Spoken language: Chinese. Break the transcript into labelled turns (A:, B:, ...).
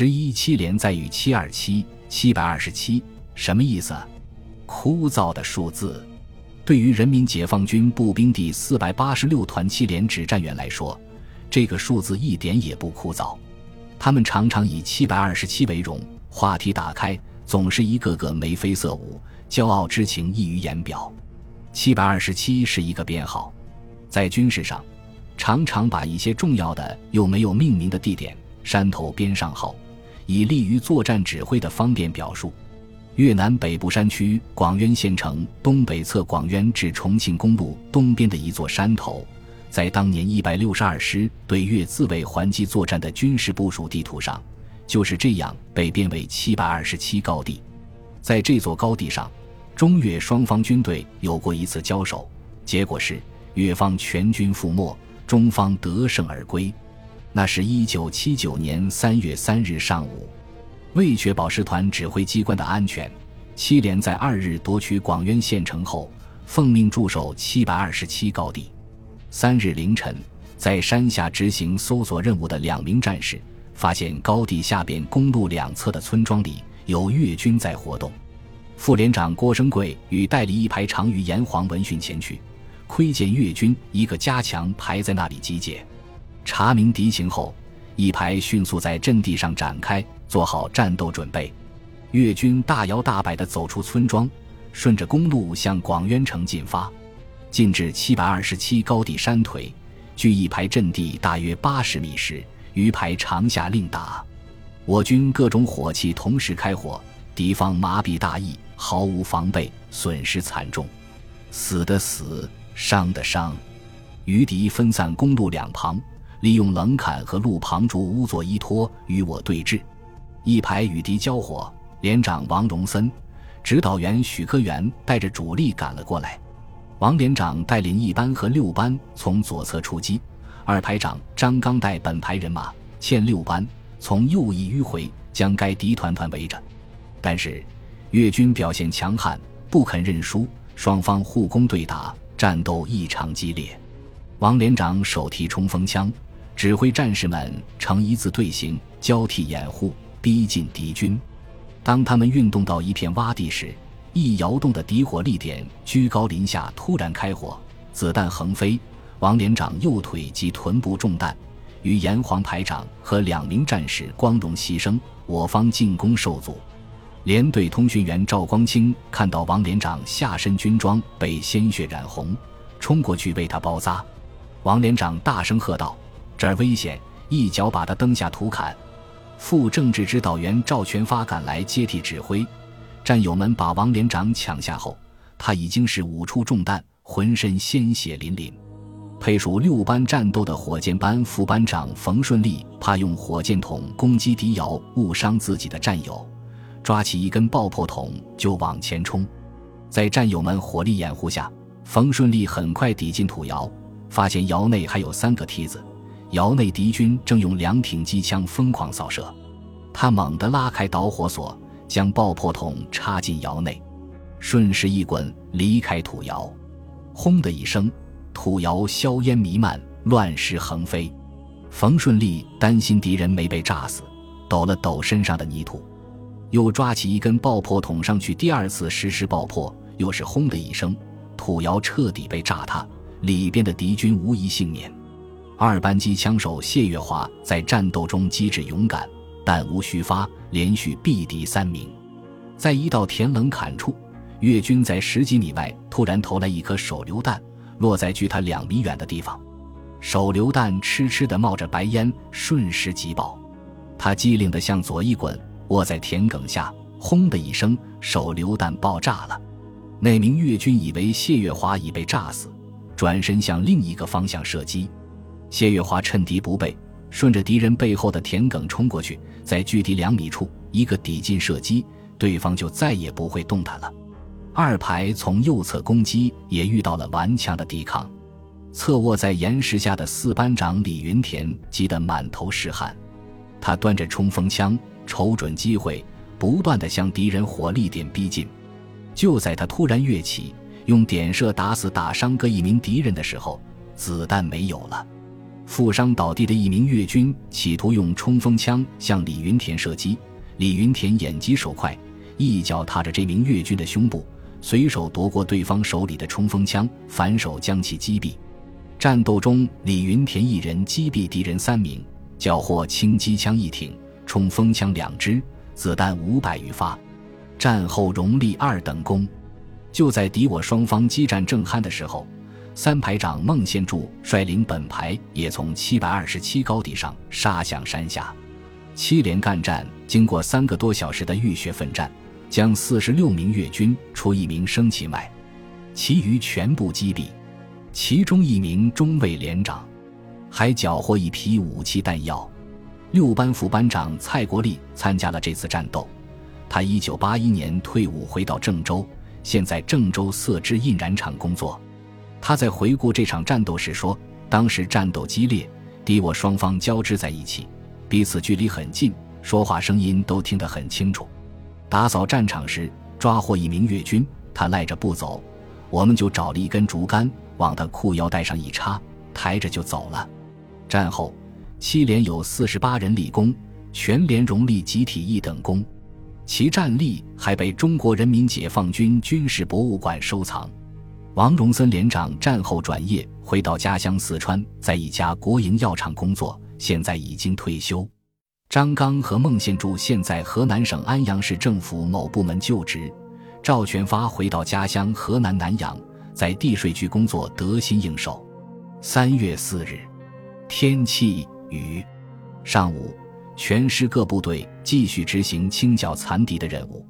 A: 十一七连在于七二七七百二十七，什么意思？枯燥的数字。对于人民解放军步兵第四百八十六团七连指战员来说，这个数字一点也不枯燥。他们常常以七百二十七为荣，话题打开总是一个个眉飞色舞，骄傲之情溢于言表。七百二十七是一个编号，在军事上，常常把一些重要的又没有命名的地点。山头编上号，以利于作战指挥的方便表述。越南北部山区广渊县城东北侧广渊至重庆公路东边的一座山头，在当年一百六十二师对越自卫还击作战的军事部署地图上，就是这样被编为七百二十七高地。在这座高地上，中越双方军队有过一次交手，结果是越方全军覆没，中方得胜而归。那是一九七九年三月三日上午，为确保师团指挥机关的安全，七连在二日夺取广渊县城后，奉命驻守七百二十七高地。三日凌晨，在山下执行搜索任务的两名战士发现高地下边公路两侧的村庄里有越军在活动。副连长郭生贵与代理一排长于炎黄闻讯前去，窥见越军一个加强排在那里集结。查明敌情后，一排迅速在阵地上展开，做好战斗准备。越军大摇大摆地走出村庄，顺着公路向广渊城进发。进至七百二十七高地山腿，距一排阵地大约八十米时，余排长下令打。我军各种火器同时开火，敌方麻痹大意，毫无防备，损失惨重，死的死，伤的伤。余敌分散公路两旁。利用冷坎和路旁竹屋做依托与我对峙，一排与敌交火，连长王荣森、指导员许科元带着主力赶了过来。王连长带领一班和六班从左侧出击，二排长张刚带本排人马欠六班从右翼迂回，将该敌团团围着。但是越军表现强悍，不肯认输，双方互攻对打，战斗异常激烈。王连长手提冲锋枪。指挥战士们呈一字队形，交替掩护，逼近敌军。当他们运动到一片洼地时，一摇动的敌火力点居高临下突然开火，子弹横飞。王连长右腿及臀部中弹，与炎黄排长和两名战士光荣牺牲，我方进攻受阻。连队通讯员赵光清看到王连长下身军装被鲜血染红，冲过去为他包扎。王连长大声喝道。这儿危险！一脚把他蹬下土坎。副政治指导员赵全发赶来接替指挥。战友们把王连长抢下后，他已经是五处中弹，浑身鲜血淋淋。配属六班战斗的火箭班副班长冯顺利怕用火箭筒攻击敌窑误伤自己的战友，抓起一根爆破筒就往前冲。在战友们火力掩护下，冯顺利很快抵进土窑，发现窑内还有三个梯子。窑内敌军正用两挺机枪疯狂扫射，他猛地拉开导火索，将爆破筒插进窑内，顺势一滚离开土窑。轰的一声，土窑硝烟弥漫，乱石横飞。冯顺利担心敌人没被炸死，抖了抖身上的泥土，又抓起一根爆破筒上去，第二次实施爆破，又是轰的一声，土窑彻底被炸塌，里边的敌军无一幸免。二班机枪手谢月华在战斗中机智勇敢，弹无虚发，连续毙敌三名。在一道田冷坎处，越军在十几米外突然投来一颗手榴弹，落在距他两米远的地方。手榴弹痴痴地冒着白烟，瞬时即爆。他机灵地向左一滚，卧在田埂下，轰的一声，手榴弹爆炸了。那名越军以为谢月华已被炸死，转身向另一个方向射击。谢月华趁敌不备，顺着敌人背后的田埂冲过去，在距敌两米处一个抵近射击，对方就再也不会动弹了。二排从右侧攻击，也遇到了顽强的抵抗。侧卧在岩石下的四班长李云田急得满头是汗，他端着冲锋枪，瞅准机会，不断地向敌人火力点逼近。就在他突然跃起，用点射打死打伤各一名敌人的时候，子弹没有了。负伤倒地的一名越军企图用冲锋枪向李云田射击，李云田眼疾手快，一脚踏着这名越军的胸部，随手夺过对方手里的冲锋枪，反手将其击毙。战斗中，李云田一人击毙敌人三名，缴获轻机枪一挺、冲锋枪两支、子弹五百余发。战后荣立二等功。就在敌我双方激战正酣的时候。三排长孟宪柱率领本排也从七百二十七高地上杀向山下，七连干战经过三个多小时的浴血奋战，将四十六名越军除一名生擒外，其余全部击毙。其中一名中尉连长还缴获一批武器弹药。六班副班长蔡国立参加了这次战斗，他一九八一年退伍回到郑州，现在郑州色织印染厂工作。他在回顾这场战斗时说：“当时战斗激烈，敌我双方交织在一起，彼此距离很近，说话声音都听得很清楚。打扫战场时，抓获一名越军，他赖着不走，我们就找了一根竹竿往他裤腰带上一插，抬着就走了。战后，七连有四十八人立功，全连荣立集体一等功，其战例还被中国人民解放军军事博物馆收藏。”王荣森连长战后转业，回到家乡四川，在一家国营药厂工作，现在已经退休。张刚和孟宪柱现在河南省安阳市政府某部门就职。赵全发回到家乡河南南阳，在地税局工作，得心应手。三月四日，天气雨。上午，全师各部队继续执行清剿残敌的任务。